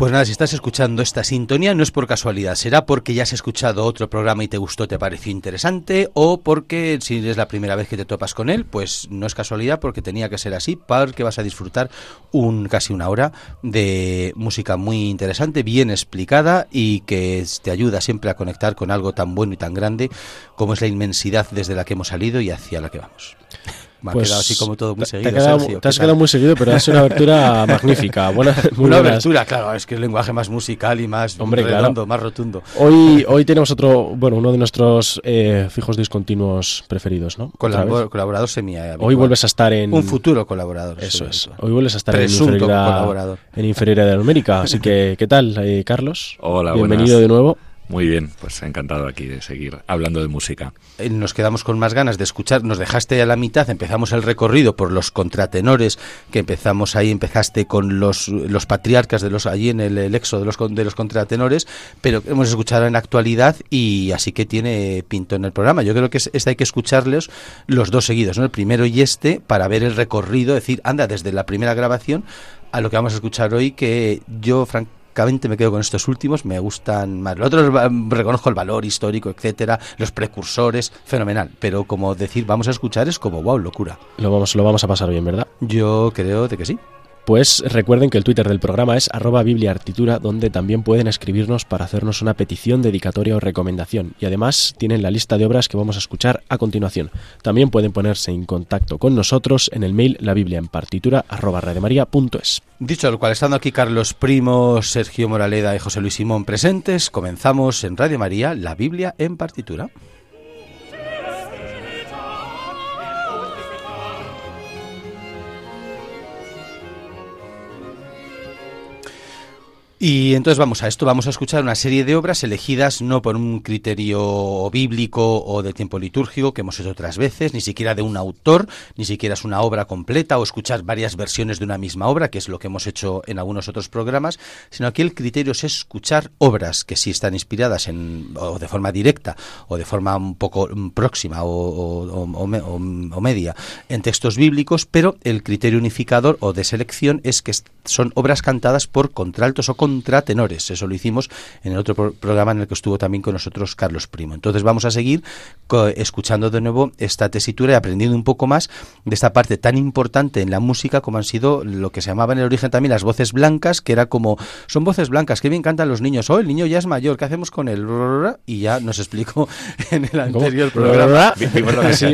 Pues nada, si estás escuchando esta sintonía no es por casualidad, será porque ya has escuchado otro programa y te gustó, te pareció interesante, o porque si es la primera vez que te topas con él, pues no es casualidad porque tenía que ser así, porque vas a disfrutar un casi una hora de música muy interesante, bien explicada y que te ayuda siempre a conectar con algo tan bueno y tan grande como es la inmensidad desde la que hemos salido y hacia la que vamos. Me ha Pues, quedado así como todo muy te- seguido. Te, has quedado, Sergio, te has quedado muy seguido, pero es una abertura magnífica. Buena, muy Una buenas. abertura, claro, es que el lenguaje más musical y más Hombre, claro. redondo, más rotundo. Hoy, hoy tenemos otro, bueno, uno de nuestros eh, fijos discontinuos preferidos, ¿no? Colabor- colaborador semi Hoy vuelves a estar en... Un futuro colaborador. Eso es. Hoy vuelves a estar Presunto en inferioridad, colaborador. en inferioridad numérica. Así que, ¿qué tal, eh, Carlos? Hola, Bienvenido buenas. de nuevo. Muy bien, pues encantado aquí de seguir hablando de música. Eh, Nos quedamos con más ganas de escuchar. Nos dejaste a la mitad, empezamos el recorrido por los contratenores, que empezamos ahí, empezaste con los, los patriarcas de los allí en el, el exo de los, de los contratenores, pero hemos escuchado en actualidad y así que tiene pinto en el programa. Yo creo que es- este hay que escucharlos los dos seguidos, ¿no? El primero y este, para ver el recorrido, decir, anda, desde la primera grabación a lo que vamos a escuchar hoy, que yo, francamente, me quedo con estos últimos, me gustan más. Los otros reconozco el valor histórico, etcétera, los precursores, fenomenal. Pero como decir, vamos a escuchar es como, wow, locura. Lo vamos, lo vamos a pasar bien, ¿verdad? Yo creo de que sí. Pues recuerden que el Twitter del programa es arroba bibliaartitura, donde también pueden escribirnos para hacernos una petición, dedicatoria o recomendación. Y además tienen la lista de obras que vamos a escuchar a continuación. También pueden ponerse en contacto con nosotros en el mail la biblia en partitura arroba. Dicho lo cual, estando aquí Carlos Primo, Sergio Moraleda y José Luis Simón presentes, comenzamos en Radio María, la Biblia en partitura. Y entonces vamos a esto, vamos a escuchar una serie de obras elegidas no por un criterio bíblico o de tiempo litúrgico que hemos hecho otras veces, ni siquiera de un autor, ni siquiera es una obra completa o escuchar varias versiones de una misma obra, que es lo que hemos hecho en algunos otros programas, sino aquí el criterio es escuchar obras que sí están inspiradas en, o de forma directa o de forma un poco próxima o, o- o- o me- o- o media en textos bíblicos, pero el criterio unificador o de selección es que son obras cantadas por contraltos o contratenores. Eso lo hicimos en el otro pro- programa en el que estuvo también con nosotros Carlos Primo. Entonces vamos a seguir co- escuchando de nuevo esta tesitura y aprendiendo un poco más de esta parte tan importante en la música como han sido lo que se llamaba en el origen también las voces blancas, que era como, son voces blancas, que bien cantan los niños. Oh, el niño ya es mayor, ¿qué hacemos con él? Y ya nos explicó en el ¿Cómo? anterior programa.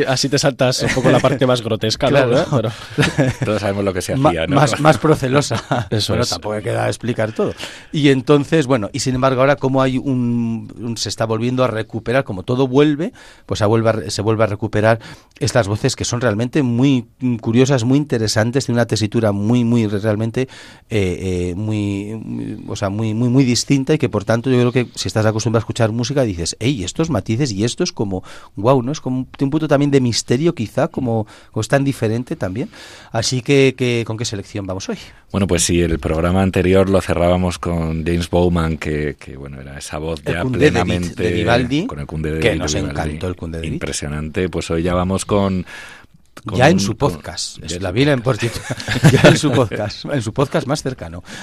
Así, te saltas un poco la parte más grotesca, ¿no? Claro. ¿verdad? Pero- Todos sabemos lo que se hacía, ¿no? más, más procelosa. Eso bueno, es. tampoco queda explicar todo. Y entonces, bueno, y sin embargo ahora como hay un, un- se está volviendo a recuperar, como todo vuelve, pues vuelve, a, re- se vuelve a recuperar estas voces que son realmente muy curiosas, muy interesantes, de una tesitura muy, muy realmente, eh, eh, muy, muy- o sea, muy, muy, muy distinta y que por tanto yo creo que si estás acostumbrado a escuchar música dices, hey, estos matices y esto es como, wow, ¿no? Es como un, un punto también de misterio quizá, como, como es tan diferente también. Así que, que ¿con qué selección vamos hoy? Bueno, pues sí, el programa anterior lo cerrábamos con James Bowman, que, que, bueno, era esa voz ya plenamente... de Vivaldi, con el Kunde de que nos Vivaldi. encantó el Kunde de. Impresionante. Pues hoy ya vamos con... con ya en su con- podcast, en la Biblia en ya en su podcast, en su podcast más cercano.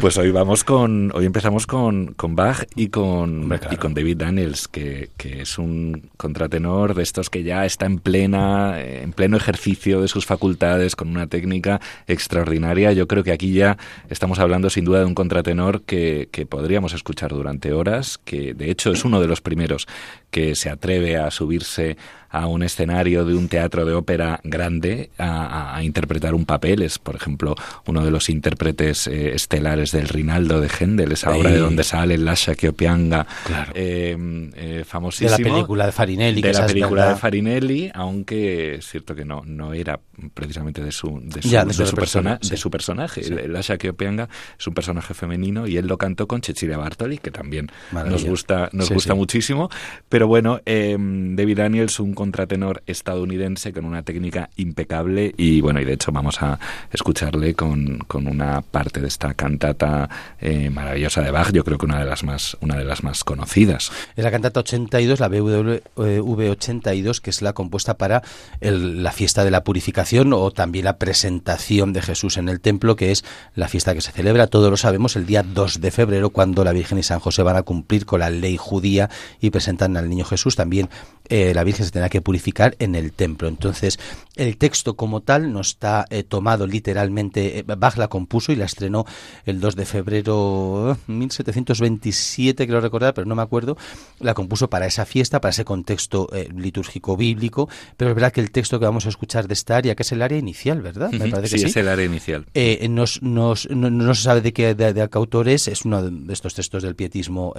Pues hoy vamos con, hoy empezamos con, con Bach y con, Hombre, claro. y con David Daniels, que, que es un contratenor de estos que ya está en plena, en pleno ejercicio de sus facultades, con una técnica extraordinaria. Yo creo que aquí ya estamos hablando sin duda de un contratenor que, que podríamos escuchar durante horas, que de hecho es uno de los primeros que se atreve a subirse a un escenario de un teatro de ópera grande a, interpretar un papel. Es, por ejemplo, uno de los intérpretes eh, estelares del Rinaldo de Händel, esa obra de donde sale Lascia que Opianga, Claro. eh, eh, De famosísimo. la película de Farinelli. que De la película verdad. de Farinelli, aunque es cierto que no, no era precisamente de su, de su, Ya, de de su su, persona, persona, sí. de su personaje. Sí. El Lascia que Opianga es un personaje femenino y él lo cantó con Cecilia Bartoli, que también Maravilla. nos gusta, nos gusta muchísimo. Pero bueno, eh, David Daniels, un contratenor estadounidense con una técnica impecable y bueno, y de hecho vamos a escucharle con, con una parte de esta cantata eh, maravillosa de Bach, yo creo que una de las más, una de las más conocidas. Es la cantata 82, la BWV 82, que es la compuesta para la fiesta de la purificación o también la presentación de Jesús en el templo, que es la fiesta que se celebra, todos lo sabemos, el día 2 de febrero, cuando la Virgen y San José van a cumplir con la ley judía y presentan al niño Jesús. También eh, la Virgen se tendrá que purificar en el templo. Entonces, el texto como tal no está eh, tomado literalmente, eh, Bach la compuso y la estrenó el 2 de febrero 1727, creo recordar, pero no me acuerdo, la compuso para esa fiesta, para ese contexto litúrgico bíblico, pero es verdad que el texto que vamos a escuchar de esta área, que es el área inicial, ¿verdad? Me parece sí, es el área inicial. Nos, nos, no, se sabe de qué, de, qué autor es, es uno de estos textos del pietismo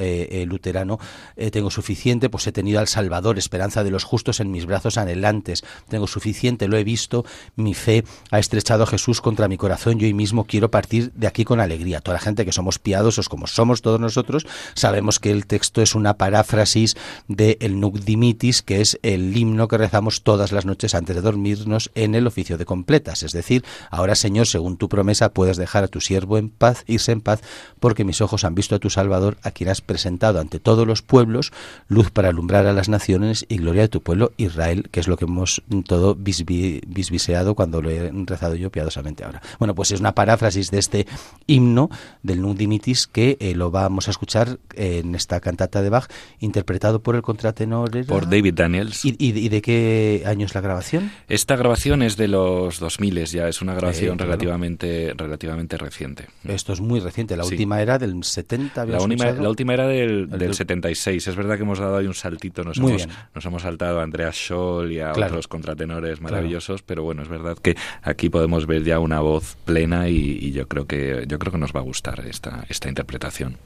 luterano, tengo suficiente, pues he tenido al Salvador, esperanza de los justos en mis brazos anhelantes. Tengo suficiente, lo he visto, mi fe ha estrechado a Jesús contra mi corazón, yo hoy mismo quiero partir de aquí con alegría. Toda la gente que somos piadosos como somos todos nosotros, sabemos que el texto es una paráfrasis de el Nunc Dimitis, que es el himno que rezamos todas las noches antes de dormirnos en el oficio de completas. Es decir, ahora Señor, según tu promesa, puedes dejar a tu siervo en paz, irse en paz, porque mis ojos han visto a tu Salvador, a quien has presentado ante todos los pueblos, luz para alumbrar a las naciones y gloria de tu pueblo Israel, que es lo que hemos todo bisbiseado cuando lo he rezado yo piadosamente ahora. Bueno, pues es una paráfrasis de este himno del Nunc Dimitis que eh, lo vamos a escuchar en esta cantata de Bach, interpretado por el contratenor. Por David Daniels. ¿Y, de qué año es la grabación? Esta grabación es de los 2000, ya es una grabación relativamente, relativamente reciente. Esto es muy reciente, la última era del 70. La, la última era del, del, 76, es verdad que hemos dado ahí un saltito, nos, hemos, nos hemos saltado a Andreas Scholl y a otros contratenores maravillosos, pero bueno, es verdad que aquí podemos ver ya una voz plena y, y, yo creo que yo creo que nos va a gustar esta, esta interpretación.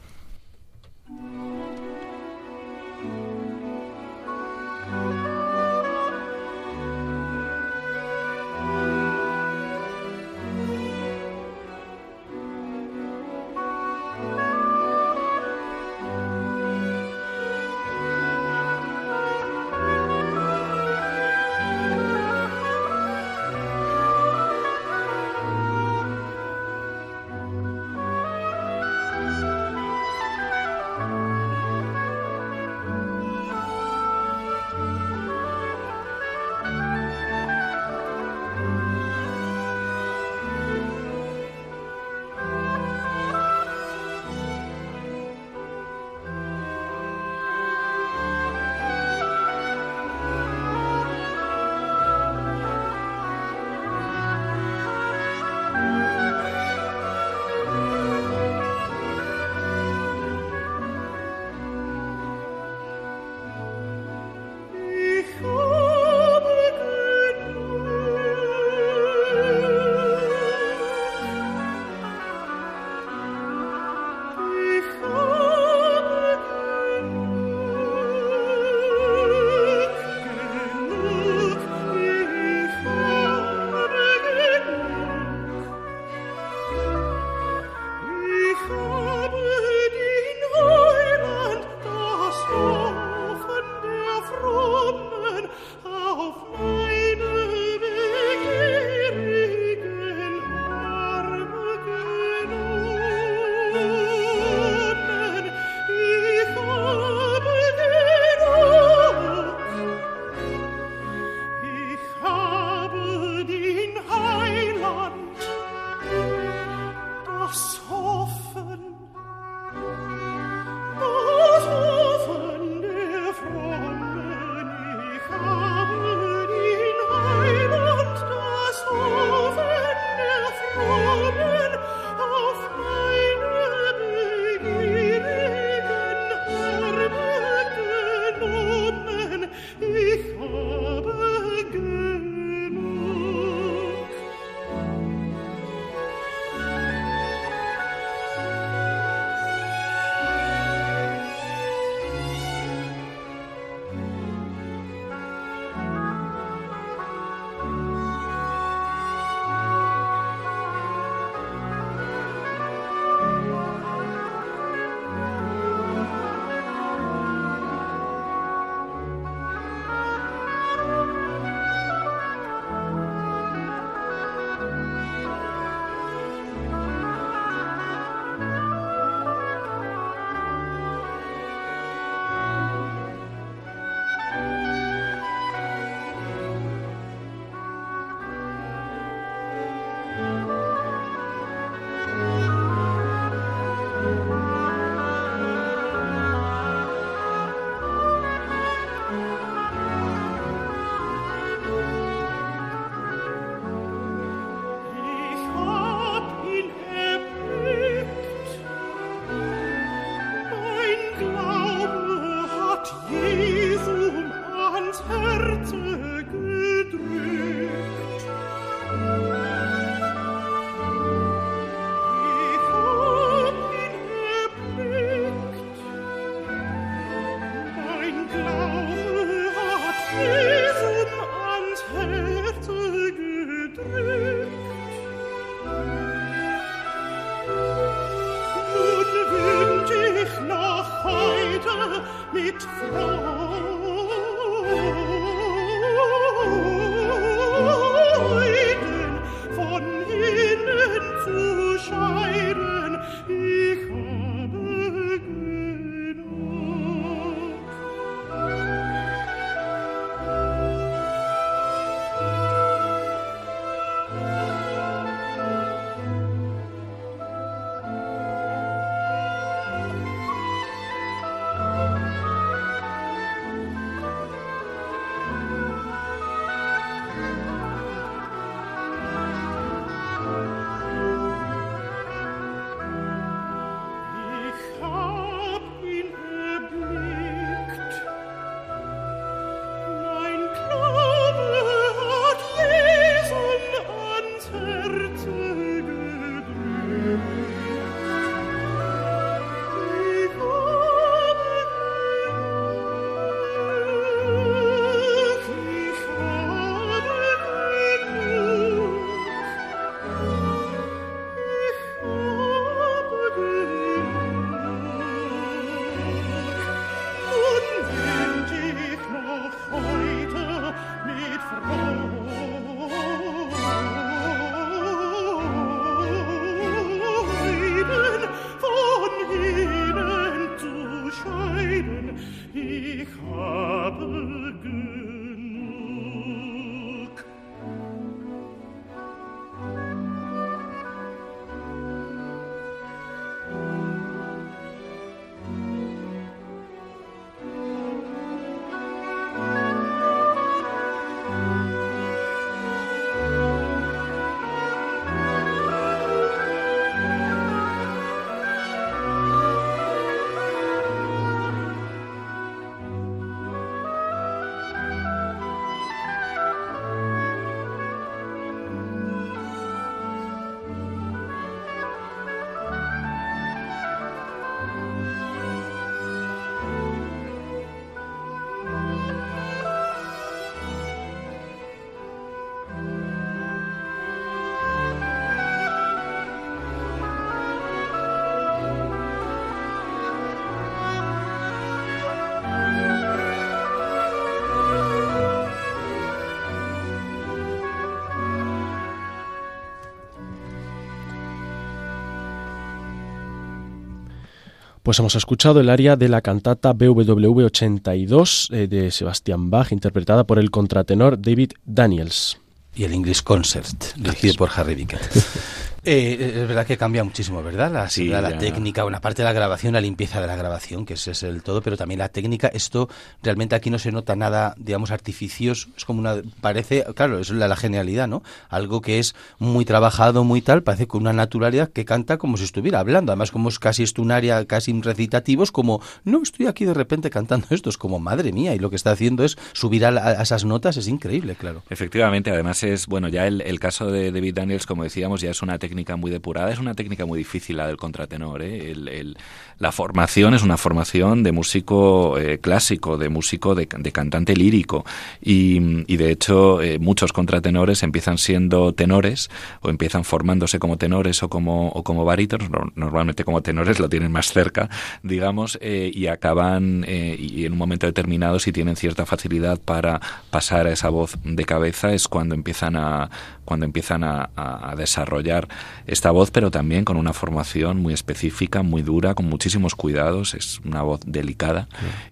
Pues hemos escuchado el aria de la cantata BWV 82 eh, de Sebastian Bach, interpretada por el contratenor David Daniels. Y el English Concert, dirigido por Harry Bickett. Eh, es verdad que cambia muchísimo, ¿verdad? La, Sí, la ya. técnica, una parte de la grabación, la limpieza de la grabación, que ese es el todo, pero también la técnica. Esto realmente aquí no se nota nada, digamos, artificioso. Es como una. Parece, claro, es la, la genialidad, ¿no? Algo que es muy trabajado, muy tal, parece con una naturalidad que canta como si estuviera hablando. Además, como es casi estunaria, casi recitativos, como, no, estoy aquí de repente cantando esto. Es como, madre mía, y lo que está haciendo es subir a, la- a esas notas, es increíble, claro. Efectivamente, además es, bueno, ya el, el caso de David Daniels, como decíamos, ya es una técnica muy depurada, es una técnica muy difícil la del contratenor. ¿eh? El- el- la formación es una formación de músico eh, clásico, de músico de, de cantante lírico. Y, y de hecho, eh, muchos contratenores empiezan siendo tenores o empiezan formándose como tenores o como, o como barítonos, no- normalmente como tenores lo tienen más cerca, digamos, eh, y acaban, eh, y en un momento determinado, si tienen cierta facilidad para pasar a esa voz de cabeza, es cuando empiezan a, cuando empiezan a, a- desarrollar esta voz, pero también con una formación muy específica, muy dura, con muchísimos cuidados, es una voz delicada.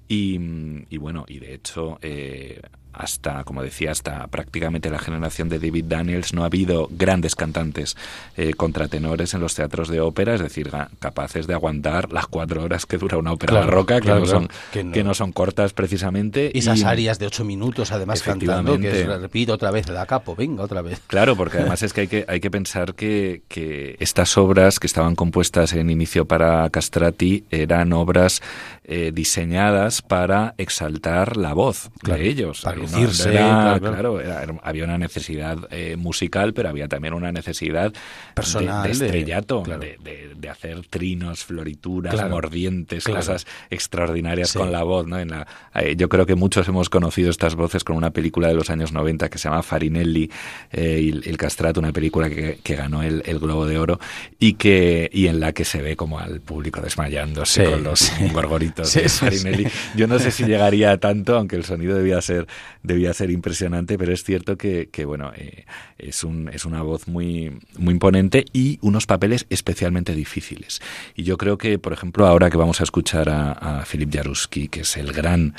Y, y bueno, y de hecho, eh, hasta, como decía, hasta prácticamente la generación de David Daniels no ha habido grandes cantantes eh, contratenores en los teatros de ópera, es decir, capaces de aguantar las cuatro horas que dura una ópera barroca, que, no son, que, no. son cortas precisamente. Y esas áreas de ocho minutos, además, cantando, que repito otra vez, da capo, venga, otra vez. Claro, porque además es que hay que, hay que pensar que, que estas obras que estaban compuestas en inicio para Castrati eran obras eh, diseñadas para exaltar la voz de ellos. Para lucirse, claro, había una necesidad eh, musical, pero había también una necesidad personal de, estrellato, de, hacer trinos, florituras, mordientes, cosas extraordinarias con la voz. ¿no? En la, eh, yo creo que muchos hemos conocido estas voces con una película de los años 90 que se llama Farinelli y el Castrato, una película que, ganó el, Globo de Oro y que y en la que se ve como al público desmayándose con los gorgoritos Yo no sé si llegaría a tanto, aunque el sonido debía ser, debía ser impresionante, pero es cierto que, bueno, eh, es, un, es una voz muy, muy imponente y unos papeles especialmente difíciles. Y yo creo que, por ejemplo, ahora que vamos a escuchar a, Philip Jaruski, que es el gran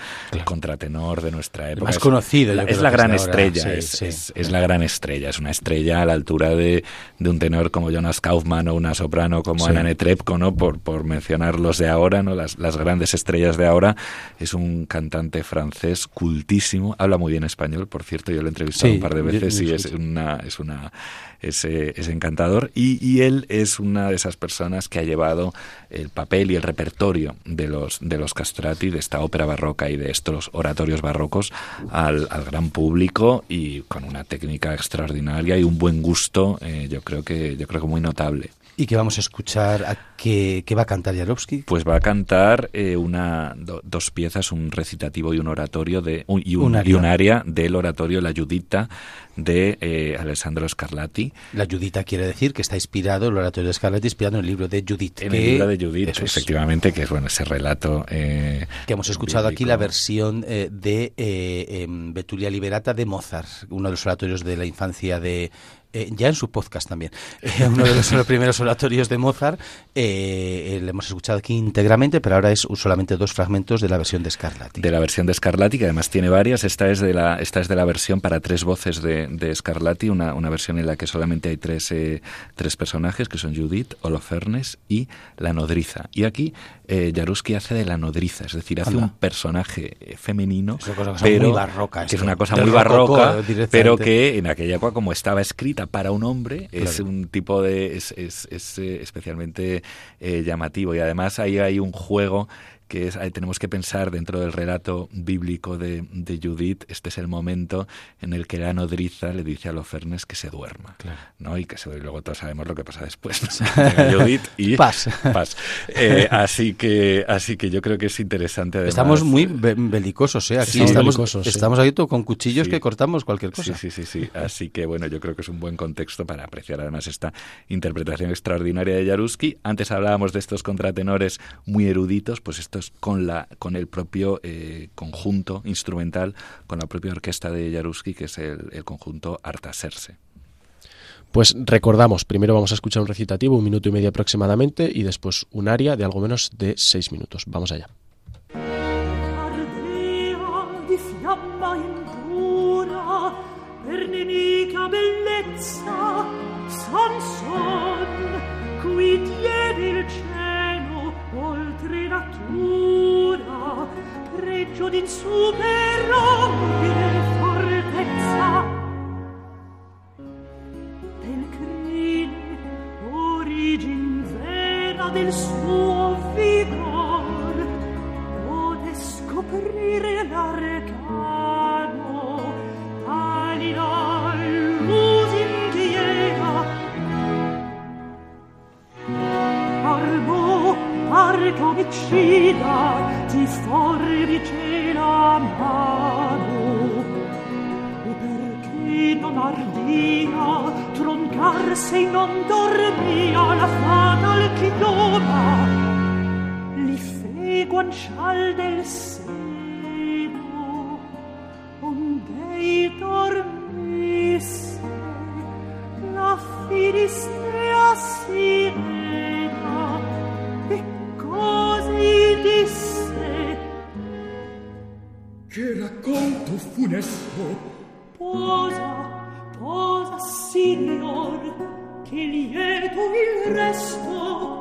contratenor de nuestra época. más conocido. es la gran estrella, es, la gran estrella, es una estrella a la altura de, de un tenor como Jonas Kaufmann o una soprano como Anna Netrebko, ¿no? Por, por mencionar los de ahora, ¿no? Las, las grandes estrellas de ahora. Es un cantante francés cultísimo, habla muy bien español, por cierto, yo lo he entrevistado un par de veces y es una, es una es, es encantador y, y, él es una de esas personas que ha llevado el papel y el repertorio de los de los castrati de esta ópera barroca y de estos oratorios barrocos al, al gran público y con una técnica extraordinaria y un buen gusto eh, yo creo que yo creo que muy notable ¿Y qué vamos a escuchar? ¿A qué, va a cantar Jarovsky? Pues va a cantar eh, una, dos piezas, un recitativo y un oratorio de, y, un, área del oratorio La Judita de eh, Alessandro Scarlatti. La Judita quiere decir que está inspirado, el oratorio de Scarlatti, inspirado en el libro de Judith. En el libro de Judith, efectivamente, que es bueno ese relato. Eh, que hemos escuchado aquí la versión de em, Betulia Liberata de Mozart, uno de los oratorios de la infancia de eh, ya en su podcast también, eh, uno de los, primeros oratorios de Mozart, eh, le hemos escuchado aquí íntegramente, pero ahora es solamente dos fragmentos de la versión de Scarlatti. De la versión de Scarlatti, que además tiene varias, esta es de la, esta es de la versión para tres voces de, de Scarlatti, una, una versión en la que solamente hay tres, tres personajes, que son Judith, Holofernes y la nodriza. Y aquí eh, Jaruski hace de la nodriza, es decir, hace un personaje femenino, pero muy barroca, que es una cosa muy barroca, pero que en aquella época como estaba escrita para un hombre es un tipo de es, es, es eh, especialmente eh, llamativo. Y además ahí hay un juego que es, tenemos que pensar dentro del relato bíblico de, de, Judith, este es el momento en el que la nodriza le dice a Lofernes que se duerma, ¿no? Y que se, luego todos sabemos lo que pasa después, Judith y paz. Eh, así que así que yo creo que es interesante. estamos muy belicosos, ¿eh? Aquí estamos, estamos ahí con cuchillos que cortamos cualquier cosa. Sí, sí, sí, sí. Así que bueno, yo creo que es un buen contexto para apreciar además esta interpretación extraordinaria de Jaruski. Antes hablábamos de estos contratenores muy eruditos, pues esto con, la, con el propio eh, conjunto instrumental, con la propia orquesta de Jaruski, que es el, el conjunto Artaserse. Pues recordamos, primero vamos a escuchar un recitativo, un minuto y medio aproximadamente, y después un aria de algo menos de seis minutos. Vamos allá. Oltre natura, pregio d'insuperabile fortezza. Del crine, origin vera del suo vigor, pode scoprire l'arcano, vicina ti forbice la mano. E perché non ardia troncarse e non dormia la fatal chioma? Li fe guancial del seno onde i dormisse la filistea sirena Racconto funesto. Posa, posa, signor Che lieto il resto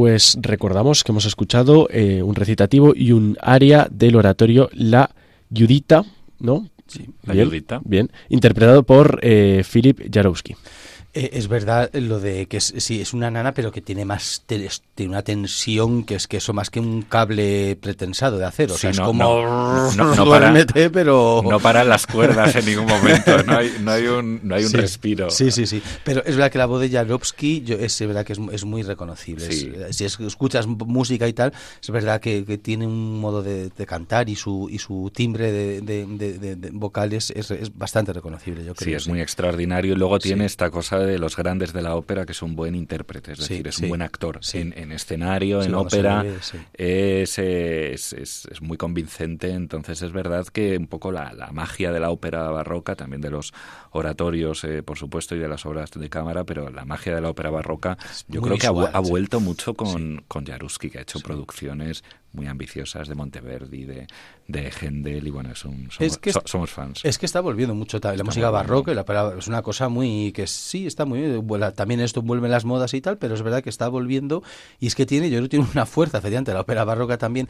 Pues recordamos que hemos escuchado eh, un recitativo y un aria del oratorio La Judita, ¿no? Sí, La bien, Judita. Bien, interpretado por eh, Philip Jarowski. Eh, es verdad lo de que es, sí, es una nana, pero que tiene más tiene una tensión que es que eso más que un cable pretensado de acero. o Sí, sea, es como no, no, no para- duérmete, pero No paran las cuerdas en ningún momento, no hay, no hay un, no hay un Sí. respiro. Sí, sí, sí. Pero es verdad que la voz de Jarovsky yo, es verdad que es, es muy reconocible. Es- Sí. si es- escuchas música y tal, es verdad que, que tiene un modo de, de cantar y su, y su timbre de, de- vocales es, bastante reconocible, yo creo. Sí, es muy extraordinario. Y luego tiene Sí. esta cosa de los grandes de la ópera, que es un buen intérprete, es Sí, decir, es sí. un buen actor. Sí. En, en escenario, en ópera, ve, es, es, es- es muy convincente. Entonces es verdad que un poco la, la magia de la ópera barroca, también de los oratorios, eh, por supuesto, y de las obras de cámara, pero la magia de la ópera barroca, yo creo que ha, ha vuelto mucho con, con Jaruski, que ha hecho producciones muy ambiciosas de Monteverdi, de, de Händel, y bueno, es un, somos, Es que so- somos fans. Es que está volviendo mucho la Está música barroca la es una cosa muy que sí está muy bien, también esto vuelve las modas y tal, pero es verdad que está volviendo y es que tiene yo creo que tiene una fuerza efectivamente la ópera barroca también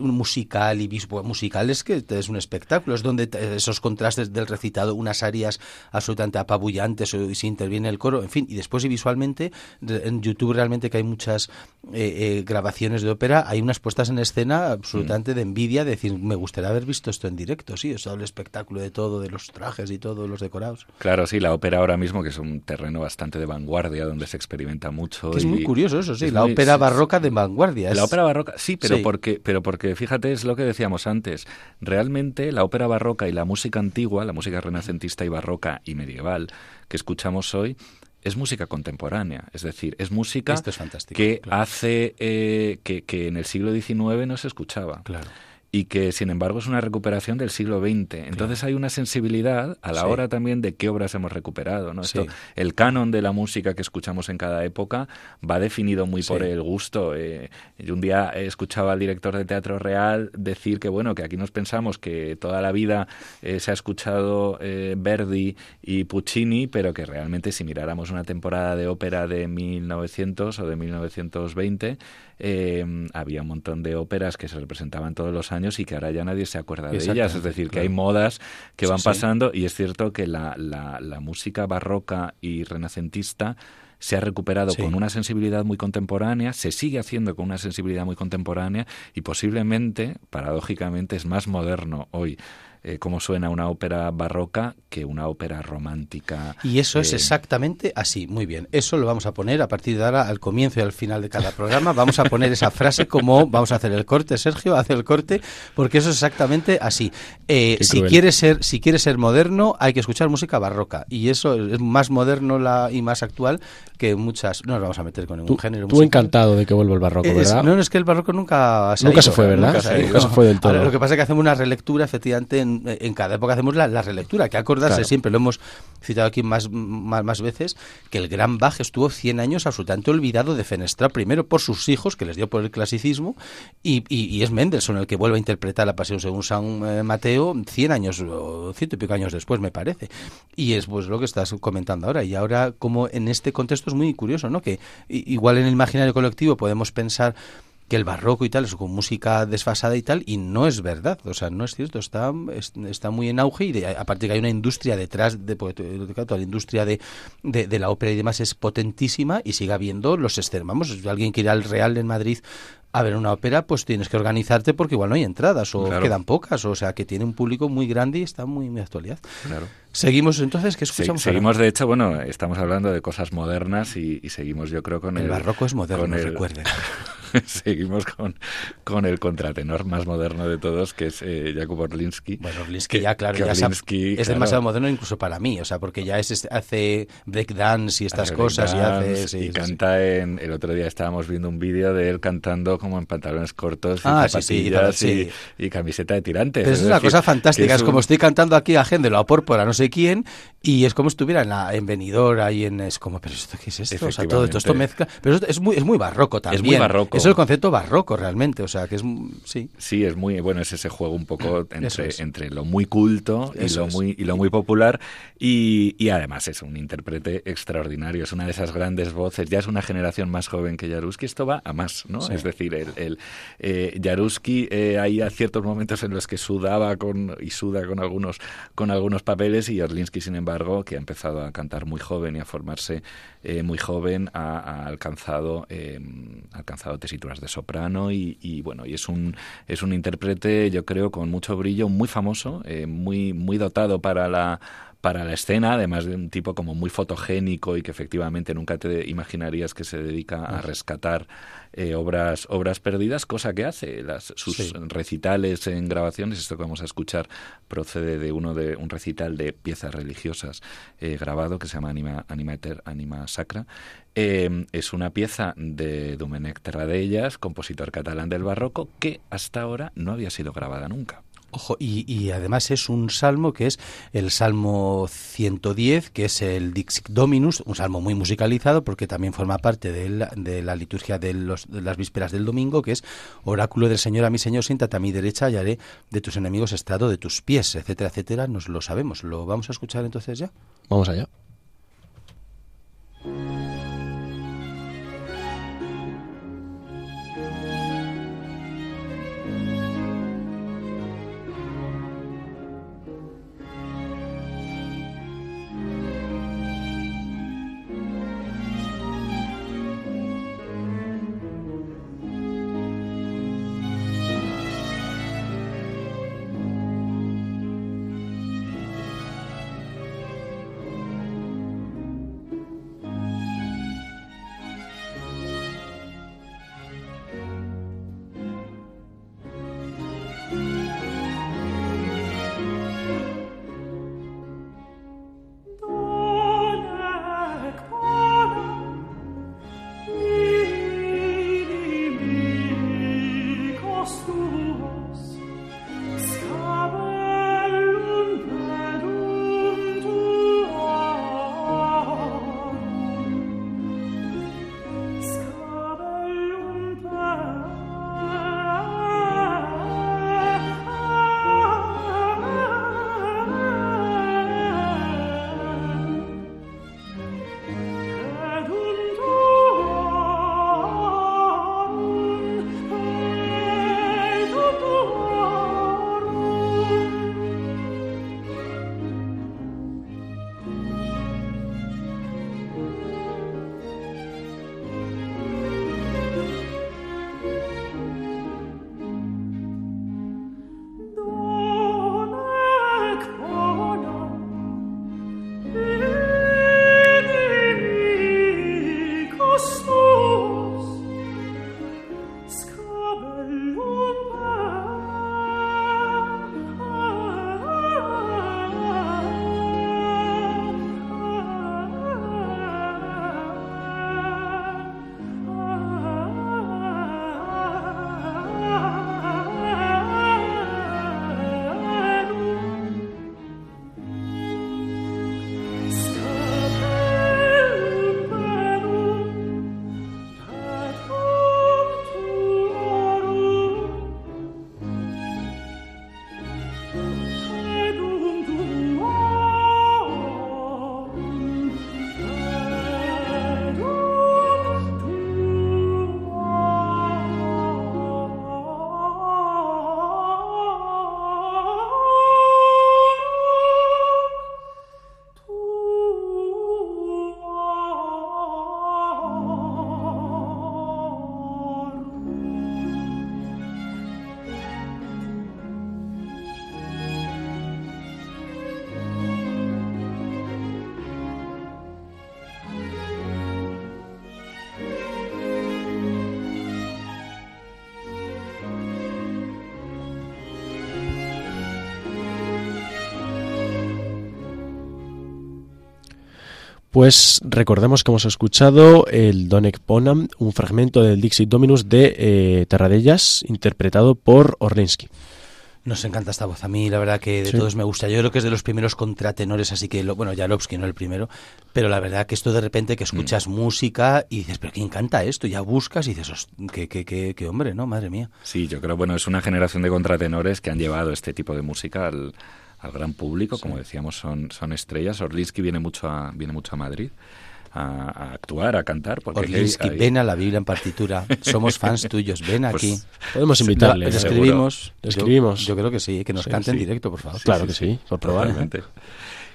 musical y musical es que es un espectáculo, es donde esos contrastes del recitado, unas arias absolutamente apabullantes y si interviene el coro, en fin, y después y visualmente en YouTube realmente que hay muchas eh, eh, grabaciones de ópera, hay unas puestas en escena absolutamente de envidia, de decir, me gustaría haber visto esto en directo, sí, o sea, el espectáculo de todo, de los trajes y todo, los decorados. Claro, sí, la ópera ahora mismo, que es un terreno bastante de vanguardia, donde se experimenta mucho. Que es y- muy curioso eso, sí, es la muy- ópera barroca de vanguardia. La ópera barroca, sí, pero Sí. porque, pero porque fíjate es lo que decíamos antes. Realmente la ópera barroca y la música antigua, la música renacentista y barroca y medieval que escuchamos hoy, es música contemporánea. Es decir, es música Esto es fantástico, que claro. hace eh, que, que en el siglo XIX no se escuchaba. Claro. Y que, sin embargo, es una recuperación del siglo XX. Entonces hay una sensibilidad a la Sí. hora también de qué obras hemos recuperado. ¿no? Esto- el canon de la música que escuchamos en cada época va definido muy por el gusto. Eh, yo un día escuchaba al director de Teatro Real decir que bueno que aquí nos pensamos que toda la vida eh, se ha escuchado eh, Verdi y Puccini, pero que realmente si miráramos una temporada de ópera de 1900 o de 1920 eh, había un montón de óperas que se representaban todos los años y que ahora ya nadie se acuerda de ellas. Es decir, que hay modas que Sí, van sí. pasando y es cierto que la, la, la música barroca y renacentista se ha recuperado Sí. con una sensibilidad muy contemporánea, se sigue haciendo con una sensibilidad muy contemporánea y posiblemente, paradójicamente, es más moderno hoy eh, cómo suena una ópera barroca que una ópera romántica. Y eso es eh, exactamente así, muy bien. Eso lo vamos a poner a partir de ahora, al comienzo y al final de cada programa. Vamos a poner esa frase como vamos a hacer el corte, Sergio, hace el corte, porque eso es exactamente así. Eh, si quieres ser, si quieres ser moderno, hay que escuchar música barroca. Y eso es más moderno la, y más actual que muchas. No nos vamos a meter con ningún Tú, género. tú musical. encantado de que vuelva el barroco, Es- ¿verdad? no, no, es que el barroco nunca se ha Nunca ido, se fue, ¿verdad? Nunca se, ha Nunca ido. se fue del todo. Ahora, lo que pasa es que hacemos una relectura, efectivamente, en, en cada época hacemos la, la relectura, que acordarse Claro. siempre, lo hemos citado aquí más, más, más veces, que el gran Bach estuvo 100 años absolutamente olvidado, defenestrado primero por sus hijos, que les dio por el clasicismo, y, y- y es Mendelssohn el que vuelve a interpretar la Pasión según San eh, Mateo 100 años, o ciento y pico años después, me parece. Y es pues lo que estás comentando ahora. Y ahora, como en este contexto es muy curioso, ¿no? Que igual en el imaginario colectivo podemos pensar que el barroco y tal es con música desfasada y tal, y no es verdad, o sea, no es cierto, está, es- está muy en auge y de- aparte que hay una industria detrás, de, porque claro, toda la industria de, de, de la ópera y demás es potentísima y sigue habiendo los escenarios. Vamos, si alguien quiere ir al Real en Madrid a ver una ópera, pues tienes que organizarte porque igual no hay entradas o Claro. quedan pocas, o sea, que tiene un público muy grande y está muy, muy actualidad. Claro. Seguimos entonces, ¿qué Se- escuchamos ahora? seguimos, de hecho, bueno, estamos hablando de cosas modernas y, y seguimos, yo creo, con el... El barroco es moderno, el- recuerden. seguimos con, con el contratenor más moderno de todos, que es eh, Jakub Orlinsky. Bueno, Orlinsky Que- ya, claro, ya Orlinsky, es claro, demasiado moderno incluso para mí, o sea, porque ya es, es- hace breakdance y estas hace cosas y hace... sí, y sí, sí. canta en... El otro día estábamos viendo un vídeo de él cantando como en pantalones cortos y Ah, sí, sí, zapatillas sí. y, y camiseta de tirantes. Pero eso es una decir, cosa fantástica, es, un- como estoy cantando aquí a gente, lo apórpora, no sé quién, y es como estuviera en, la, en Benidorm, ahí en... Es como, pero esto qué es esto? O sea, todo esto, esto mezcla... Pero es, es muy, es muy barroco también. muy barroco, es el concepto barroco realmente, o sea, que es sí. Sí, es muy bueno, es ese juego un poco entre, entre lo muy culto y lo muy y lo muy popular. Y, y, además es un intérprete extraordinario, es una de esas grandes voces, ya es una generación más joven que Jaruski, esto va a más, ¿no? Es decir, el, el eh, eh, hay ciertos momentos en los que sudaba con y suda con algunos con algunos papeles y Orlinsky, sin embargo, que ha empezado a cantar muy joven y a formarse eh, muy joven, ha, alcanzado eh, alcanzado tesituras de soprano y, bueno y es un es un intérprete yo creo con mucho brillo, muy famoso, eh, muy muy dotado para la para la escena, además de un tipo como muy fotogénico y que efectivamente nunca te imaginarías que se dedica a rescatar eh, obras obras perdidas, cosa que hace. Las, sus recitales en grabaciones, esto que vamos a escuchar procede de uno de un recital de piezas religiosas eh, grabado que se llama Anima, Anima, Eter, Anima Sacra. Eh, es una pieza de Domenech Terradellas, compositor catalán del barroco, que hasta ahora no había sido grabada nunca. Ojo, y, además es un salmo que es el Salmo 110, que es el Dixit Dominus, un salmo muy musicalizado porque también forma parte de la, de la liturgia de, los, de, las vísperas del domingo, que es Oráculo del Señor a mi Señor, siéntate a mi derecha y haré de tus enemigos estrado de tus pies, etcétera, etcétera. Nos lo sabemos. ¿Lo vamos a escuchar entonces ya? Vamos allá. Pues recordemos que hemos escuchado el Donek Ponam, un fragmento del Dixit Dominus de eh, Terradellas, interpretado por Orlinsky. Nos encanta esta voz. A mí, la verdad, que de Sí. todos me gusta. Yo creo que es de los primeros contratenores, así que, lo, bueno, Jalovsky no el primero, pero la verdad que esto de repente que escuchas Mm. música y dices, ¿pero quién canta esto? Ya buscas y dices, "Host- qué, qué, qué, qué hombre, ¿no? Madre mía. Sí, yo creo, bueno, es una generación de contratenores que han llevado este tipo de música al, al gran público, como decíamos, son, son estrellas. Orlinsky viene mucho a, viene mucho a Madrid a, a actuar, a cantar. Porque Orlinsky, hay- ven a la Biblia en partitura. Somos fans tuyos, ven Pues, aquí. Podemos invitarle. le seguro. escribimos. Le Yo- escribimos. Yo, creo que sí, que nos Sí, cante en sí. directo, por favor. Claro que sí, por probar.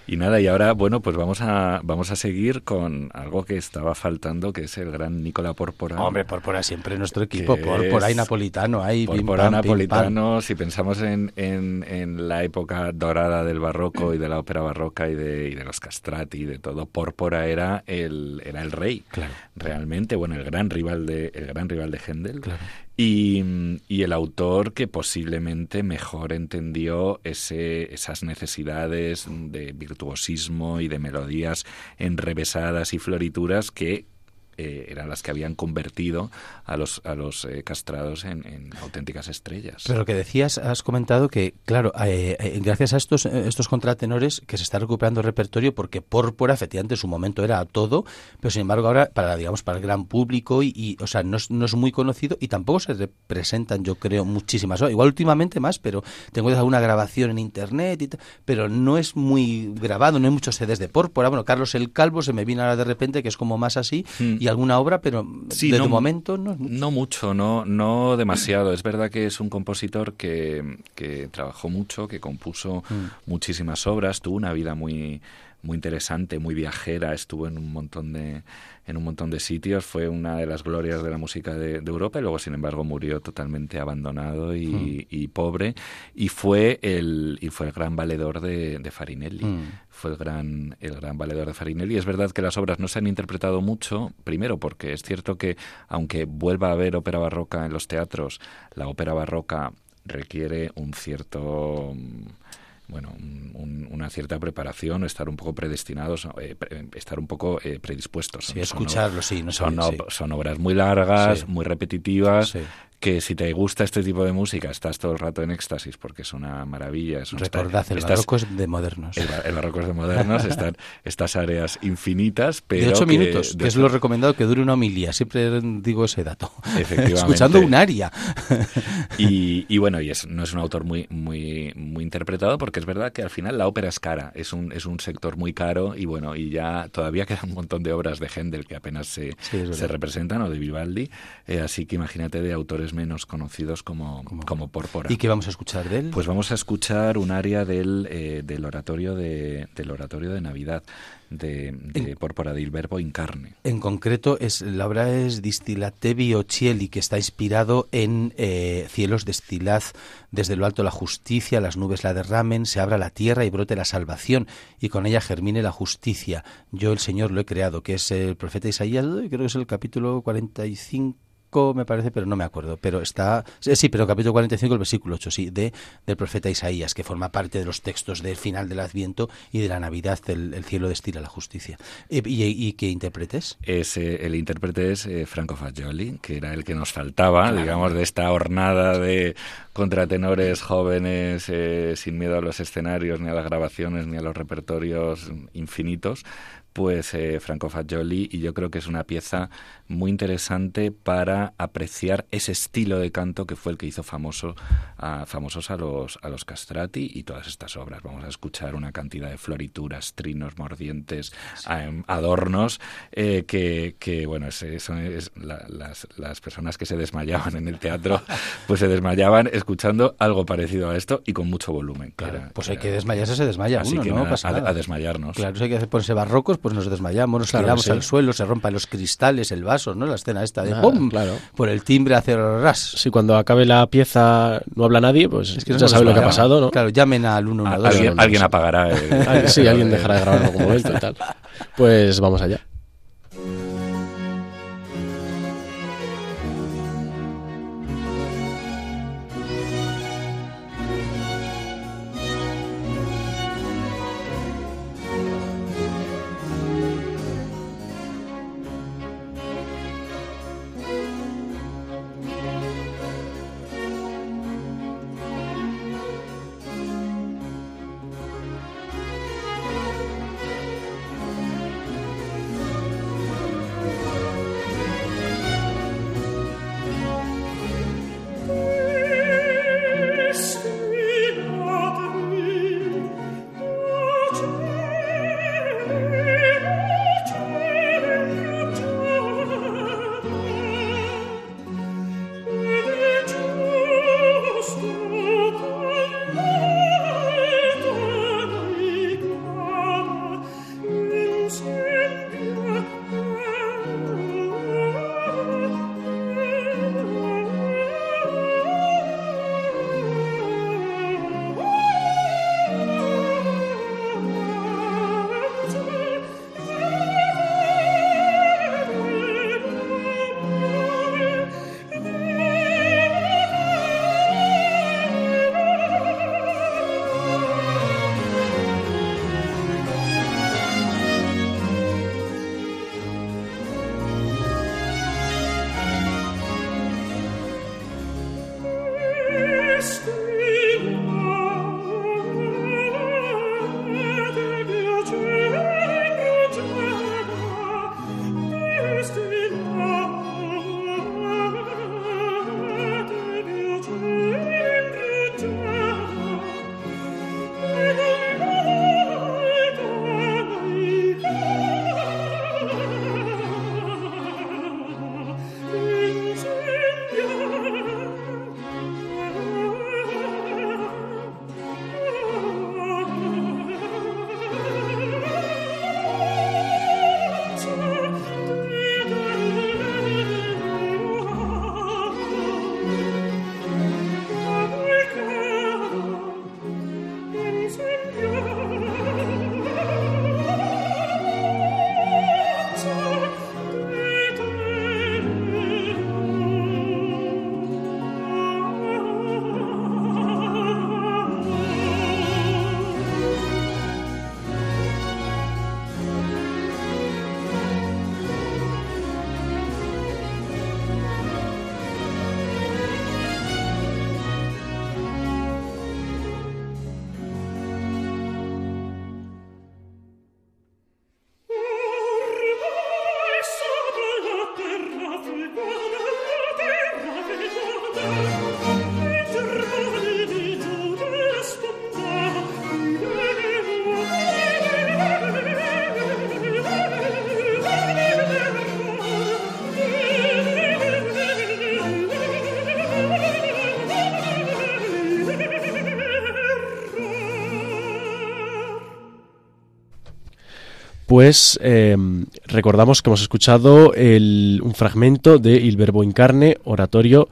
Y nada, y ahora, bueno, pues vamos a, vamos a seguir con algo que estaba faltando, que es el gran Nicola Porpora. Hombre, Porpora siempre nuestro equipo. Porpora y napolitano. Ahí, Porpora pam, napolitano, si pensamos en, en, en la época dorada del barroco y de la ópera barroca y de, y de los castrati y de todo, Porpora era el, era el rey. Claro. Realmente, bueno, el gran rival de, el gran rival de Händel. Claro. Y, el autor que posiblemente mejor entendió ese, esas necesidades de virtuosismo y de melodías enrevesadas y florituras que eh, eran las que habían convertido a los, a los eh, castrados en, en auténticas estrellas. Pero lo que decías, has comentado que, claro, eh, eh, gracias a estos, eh, estos contratenores que se está recuperando el repertorio, porque Pórpora, efectivamente, en su momento era todo, pero sin embargo ahora, para digamos para el gran público, y, y, o sea, no es, no es muy conocido y tampoco se representan, yo creo, muchísimas. Igual últimamente más, pero tengo alguna grabación en internet, y pero no es muy grabado, no hay muchos CDs de Pórpora. Bueno, Carlos el Calvo se me vino ahora de repente, que es como más así, Mm. Y alguna obra, pero Sí, de, no- momento no. No mucho, no, no demasiado. Es verdad que es un compositor que, que trabajó mucho, que compuso muchísimas obras, tuvo una vida muy muy interesante, muy viajera, estuvo en un montón de en un montón de sitios, fue una de las glorias de la música de, de Europa y luego sin embargo murió totalmente abandonado y, y pobre y fue el y fue el gran valedor de, de Farinelli Mm. fue el gran, el gran valedor de Farinelli. Es verdad que las obras no se han interpretado mucho, primero porque es cierto que aunque vuelva a haber ópera barroca en los teatros, la ópera barroca requiere un cierto bueno, un- un- una cierta preparación, estar un poco predestinados, eh, pre- estar un poco eh, predispuestos. Sí, Son- escucharlo, sí, no son, sí. ob- son obras muy largas, Sí. muy repetitivas, Sí. Que si te gusta este tipo de música estás todo el rato en éxtasis porque es una maravilla. Es un- Recordad, el estás- barroco es de modernos. el, bar- el barroco es de modernos, están estas áreas infinitas, pero de ocho que- minutos, de que es lo recomendado que dure una homilía. Siempre digo ese dato. Efectivamente. Escuchando un aria. Y, y bueno, y es, no es un autor muy, muy, muy interpretado porque es verdad que al final la ópera es cara, es un, es un sector muy caro y bueno, y ya todavía quedan un montón de obras de Händel que apenas se, Sí, se representan o de Vivaldi, eh, así que imagínate de autores menos conocidos como, como, Pórpora. ¿Y qué vamos a escuchar de él? Pues vamos a escuchar un aria del, eh, del oratorio de del oratorio de Navidad de, de Pórpora del Verbo Incarne. En concreto, es, la obra es Distillatevi Cieli, que está inspirado en eh, cielos destilad desde lo alto la justicia, las nubes la derramen, se abra la tierra y brote la salvación, y con ella germine la justicia. Yo, el Señor, lo he creado, que es el profeta Isaías, creo que es el capítulo 45 me parece, pero no me acuerdo. Pero está. eh, Sí, pero capítulo 45, el versículo 8, sí, de, del profeta Isaías, que forma parte de los textos del final del Adviento y de la Navidad, el, el cielo destila la justicia. Eh, ¿Y, qué intérpretes? Es, eh, el intérprete es Franco Fagioli, que era el que nos faltaba, digamos, de esta hornada de contratenores jóvenes eh, sin miedo a los escenarios, ni a las grabaciones, ni a los repertorios infinitos. Pues eh, Franco Fagioli, y yo creo que es una pieza muy interesante para apreciar ese estilo de canto que fue el que hizo famoso a, famosos a los, a los castrati y todas estas obras. Vamos a escuchar una cantidad de florituras, trinos, mordientes, em, adornos, eh, que, que, bueno, es, son es la- las, las personas que se desmayaban en el teatro, pues se desmayaban escuchando algo parecido a esto y con mucho volumen. Claro, era- pues hay que desmayarse, se desmaya Así uno, que no nada, pasa a, nada. a desmayarnos. Claro, si hay que ponerse barrocos, pues nos desmayamos, nos Claro, tiramos sí. al suelo, se rompan los cristales, el vaso, ¿no? La escena esta de Nada, ¡pum! claro. Por el timbre hacer ras. Si cuando acabe la pieza no habla nadie, pues Es que nos ya sabe lo que ha pasado, ¿no? Claro, llamen al A- 112. alguien, no, alguien apagará. el- Alguien- sí, alguien dejará de grabar en algún momento y tal. Pues vamos allá. Eh, recordamos que hemos escuchado el, un fragmento de Il Verbo Incarne, oratorio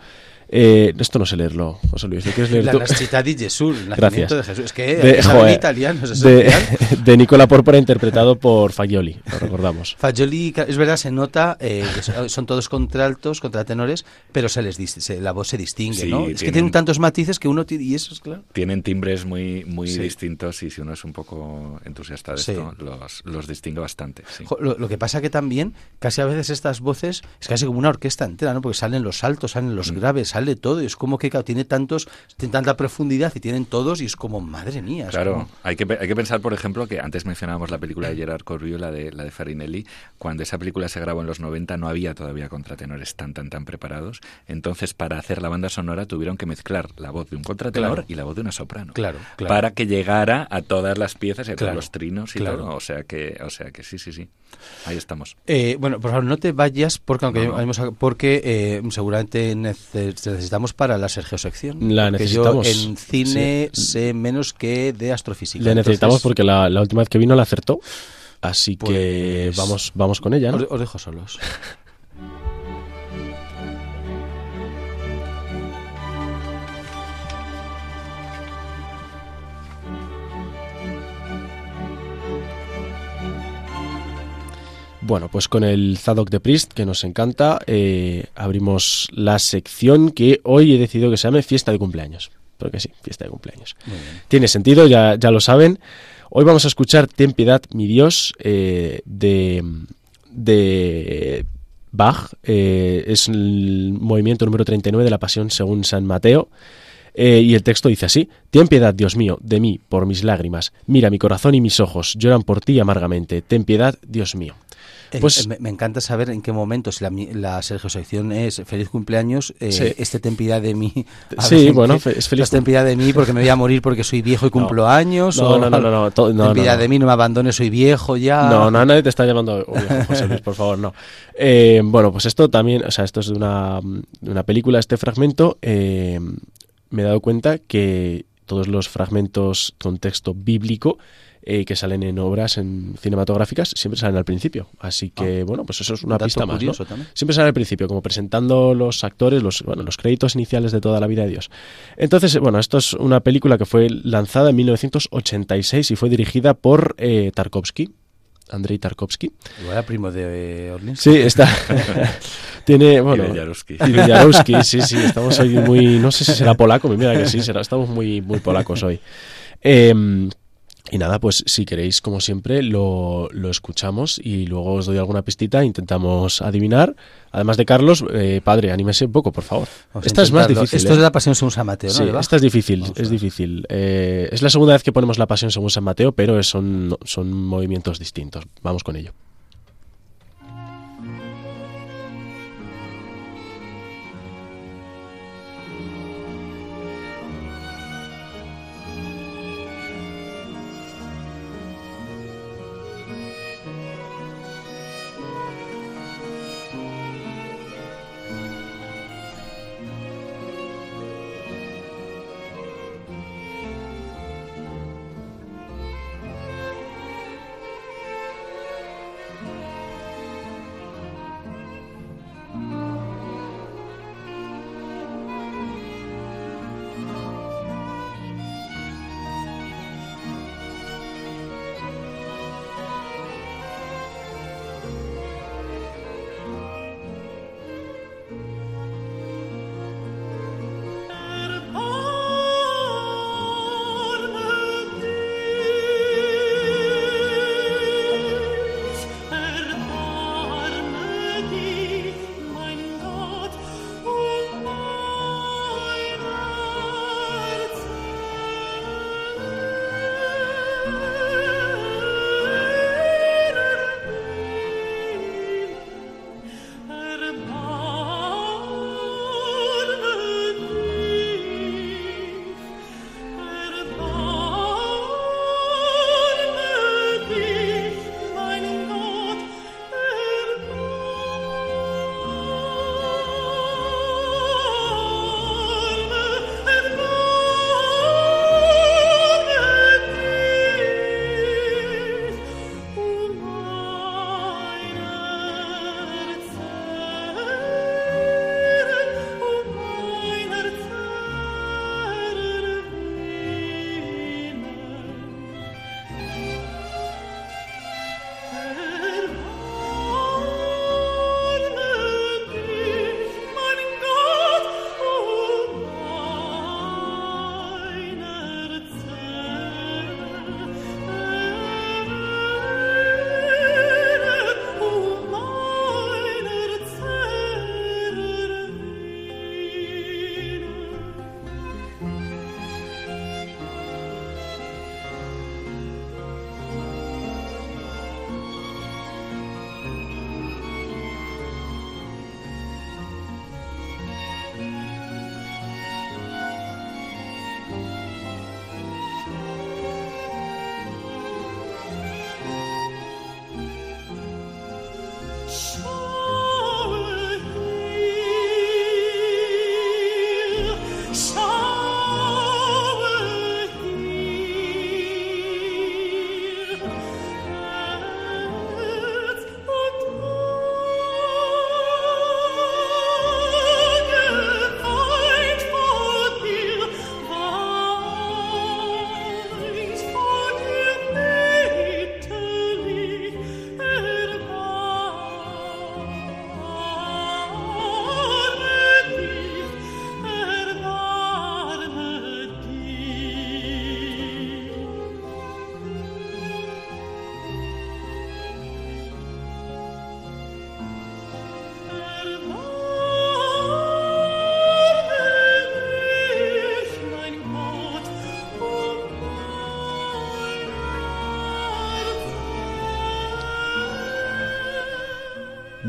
eh, esto no sé leerlo, José Luis. ¿De qué es leer La tú? Nascita di Gesù, el Gracias. nacimiento de Jesús. Es que De- de, joder, italiano, ¿es de, de Nicola Porpora, interpretado por Fagioli, lo recordamos. Fagioli, es verdad, se nota eh, que son- todos contraltos, contratenores, pero se les se- la voz se distingue, Sí, ¿no? Es que tienen- tienen tantos matices que uno tiene, y eso es claro. Tienen timbres muy, muy Sí. distintos y si uno es un poco entusiasta de Sí. esto, los, los distingue bastante. sí. Jo, Lo, lo que pasa que también, casi a veces estas voces, es casi como una orquesta entera, ¿no? Porque salen los altos, salen Mm. los graves, sale todo, es como que claro, tiene tantos, tiene tanta profundidad y tienen todos, y es como, madre mía. Claro, como- hay que, hay que pensar, por ejemplo, que antes mencionábamos la película de Gerard Corbiu, la de, la de Farinelli. Cuando esa película se grabó en los 90 no había todavía contratenores tan, tan, tan preparados. Entonces, para hacer la banda sonora tuvieron que mezclar la voz de un contratenor Claro. y la voz de una soprano. Claro, claro. Para que llegara a todas las piezas y a todos los trinos y claro. todo. O sea que, o sea que sí, sí, sí. Ahí estamos. Eh, bueno, por favor, no te vayas porque aunque No, no. hemos- porque eh, seguramente nece- necesitamos para la Sergio sección. La necesitamos, Yo en cine sí. sé menos que de astrofísica. Le necesitamos Entonces, porque la, la última vez que vino la acertó. Así que Pues- vamos, vamos con ella, ¿no? os, os dejo solos. Bueno, pues con el Zadok de Priest, que nos encanta, eh, abrimos la sección que hoy he decidido que se llame Fiesta de Cumpleaños. Porque sí, fiesta de cumpleaños. Tiene sentido, ya, ya lo saben. Hoy vamos a escuchar Ten piedad, mi Dios, eh, de, de Bach. Eh, es el movimiento número 39 de la Pasión según San Mateo. Eh, y el texto dice así, Ten piedad, Dios mío, de mí, por mis lágrimas. Mira, mi corazón y mis ojos lloran por ti amargamente. Ten piedad, Dios mío. Eh, Pues- eh, me, me encanta saber en qué momento, si la, la Sergio sección es feliz cumpleaños, eh, Sí. este ten piedad de mí. a Sí, ver, bueno, fe- es feliz piedad de mí porque me voy a morir porque soy viejo y cumplo años. No, o, no, no, no, no, to- no, no. de mí, no me abandones, soy viejo ya. No, no, nadie te está llamando oh, viejo, José Luis, por favor, no. Eh, bueno, pues esto también, o sea, esto es de una, de una película, este fragmento. eh, me he dado cuenta que todos los fragmentos con texto bíblico eh, que salen en obras en cinematográficas siempre salen al principio. Así que, bueno, pues eso es una Ah. pista más. ¿no? Siempre sale al principio, como presentando los actores, los, bueno, los créditos iniciales de toda la vida de Dios. Entonces, bueno, esto es una película que fue lanzada en 1986 y fue dirigida por eh, Tarkovsky, Andrei Tarkovsky. Igual era primo de eh, Orlins. Sí, está. Tiene, bueno. y sí, sí, estamos hoy muy. No sé si será polaco, mira que sí, será, estamos muy, muy polacos hoy. Eh, Y nada, pues si queréis, como siempre, lo, lo escuchamos y luego os doy alguna pistita, intentamos adivinar. Además de Carlos, eh, padre, anímese un poco, por favor. Vamos esta es más difícil. Esto ¿eh? es de la Pasión según San Mateo, ¿no? Sí, esta es difícil, Vamos es difícil. Eh, es la segunda vez que ponemos la pasión según San Mateo, pero son, son movimientos distintos. Vamos con ello.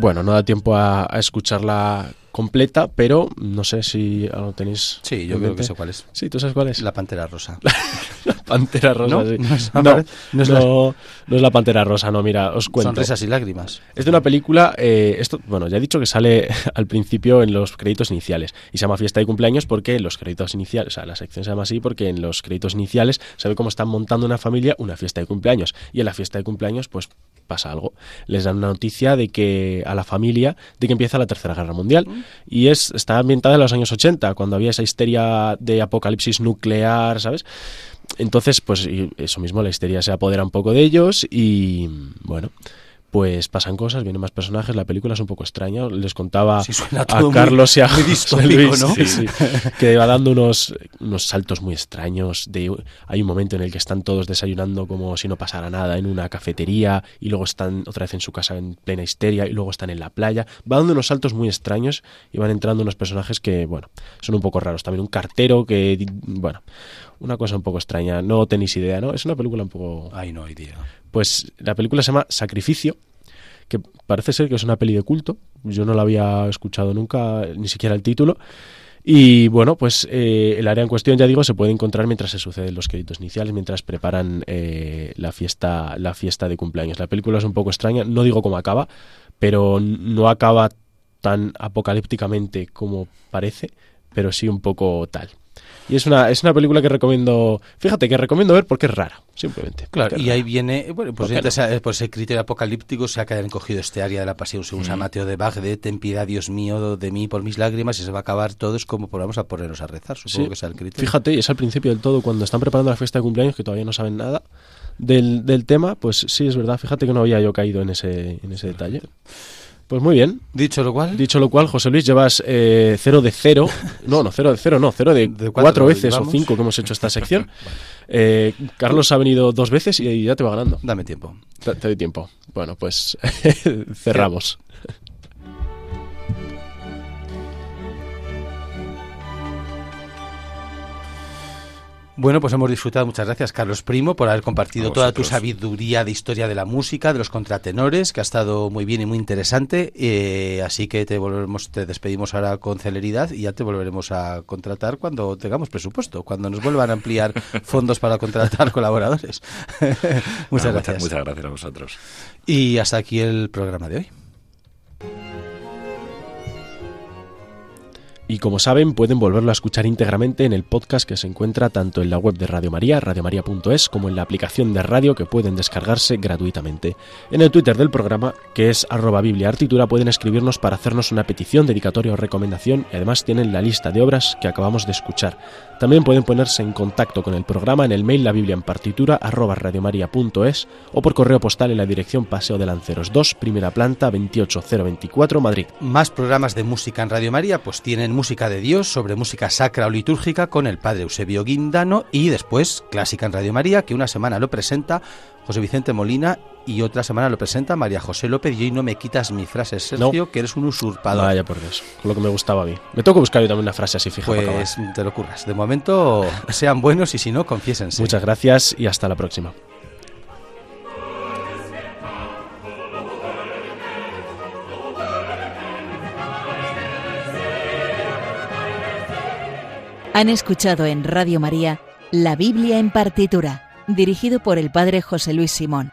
Bueno, no da tiempo a, a escucharla completa, pero no sé si lo tenéis. Sí, yo creo que sé cuál es. Sí, ¿tú sabes cuál es? La pantera rosa. Pantera rosa, ¿No? sí. No es- No, no es la- no- no es la pantera rosa, no, mira, os cuento. Sonrisas y lágrimas. Es de una película, eh, esto, bueno, ya he dicho que sale al principio en los créditos iniciales y se llama Fiesta de cumpleaños porque en los créditos iniciales, o sea, la sección se llama así porque en los créditos iniciales se ve cómo están montando una familia una fiesta de cumpleaños y en la fiesta de cumpleaños pues pasa algo. Les dan una noticia de que a la familia de que empieza la Tercera Guerra Mundial y es está ambientada en los años 80 cuando había esa histeria de apocalipsis nuclear, ¿sabes? Entonces, pues eso mismo, la histeria se apodera un poco de ellos y bueno, pues pasan cosas, vienen más personajes, la película es un poco extraña. Les contaba Sí, a muy- Carlos y a muy José Luis, ¿no? sí, sí, que va dando unos, unos saltos muy extraños. De, hay un momento en el que están todos desayunando como si no pasara nada en una cafetería y luego están otra vez en su casa en plena histeria y luego están en la playa. Va dando unos saltos muy extraños y van entrando unos personajes que, bueno, son un poco raros. También un cartero que, bueno, una cosa un poco extraña. No tenéis idea, ¿no? Es una película un poco... Ay, no, idea. Pues la película se llama Sacrificio, que parece ser que es una peli de culto. Yo no la había escuchado nunca, ni siquiera el título. Y bueno, pues eh, el área en cuestión, ya digo, se puede encontrar mientras se suceden los créditos iniciales, mientras preparan eh, la fiesta, la fiesta de cumpleaños. La película es un poco extraña, no digo cómo acaba, pero no acaba tan apocalípticamente como parece, pero sí un poco tal. Y es una, es una película que recomiendo, fíjate que recomiendo ver porque es rara, simplemente. Claro, y ahí viene, bueno, pues ¿Por no? ese- por ese criterio apocalíptico se ha quedado encogido este área de la pasión según San Mateo de Bagdad, ten piedad, Dios mío, de mí por mis lágrimas, y se va a acabar todo, es como, pues vamos a ponernos a rezar, supongo Sí. que sea el criterio. Fíjate, es al principio del todo, cuando están preparando la fiesta de cumpleaños, que todavía no saben nada del, del tema, pues sí, es verdad, fíjate que no había yo caído en ese, en ese detalle. Pues muy bien. Dicho lo cual, Dicho lo cual, José Luis, llevas eh, cero de cero. No, no, cero de cero, no, cero de, De cuatro, cuatro veces o cinco que hemos hecho esta sección. Eh, Carlos ha venido dos veces y ya te va ganando. dame tiempo. Te, te doy tiempo. Bueno, pues cerramos. Bueno, pues hemos disfrutado. Muchas gracias, Carlos Primo, por haber compartido toda tu sabiduría de historia de la música, de los contratenores, que ha estado muy bien y muy interesante. Eh, así que te volveremos, te despedimos ahora con celeridad y ya te volveremos a contratar cuando tengamos presupuesto, cuando nos vuelvan a ampliar fondos para contratar colaboradores. muchas Ah, gracias. Muchas gracias a vosotros. Y hasta aquí el programa de hoy. Y como saben, pueden volverlo a escuchar íntegramente en el podcast que se encuentra tanto en la web de Radio María, radiomaria.es, como en la aplicación de radio que pueden descargarse gratuitamente. En el Twitter del programa, que es arroba bibliaartitura, pueden escribirnos para hacernos una petición, dedicatoria o recomendación y además tienen la lista de obras que acabamos de escuchar. También pueden ponerse en contacto con el programa en el mail la biblia en partitura o por correo postal en la dirección Paseo de Lanceros 2, primera planta 28024, Madrid. Más programas de música en Radio María, pues tienen música de Dios sobre música sacra o litúrgica con el padre Eusebio Guindano y después clásica en Radio María, que una semana lo presenta José Vicente Molina y otra semana lo presenta María José López. Y hoy no me quitas mi frase, Sergio, que eres un usurpador. Vaya por Dios, con lo que me gustaba a mí. Me tengo que buscar yo también una frase así fija para. Pues te lo curras. De momento sean buenos y si no, confiésense. Muchas gracias y hasta la próxima. Han escuchado en Radio María La Biblia en partitura, dirigido por el padre José Luis Simón.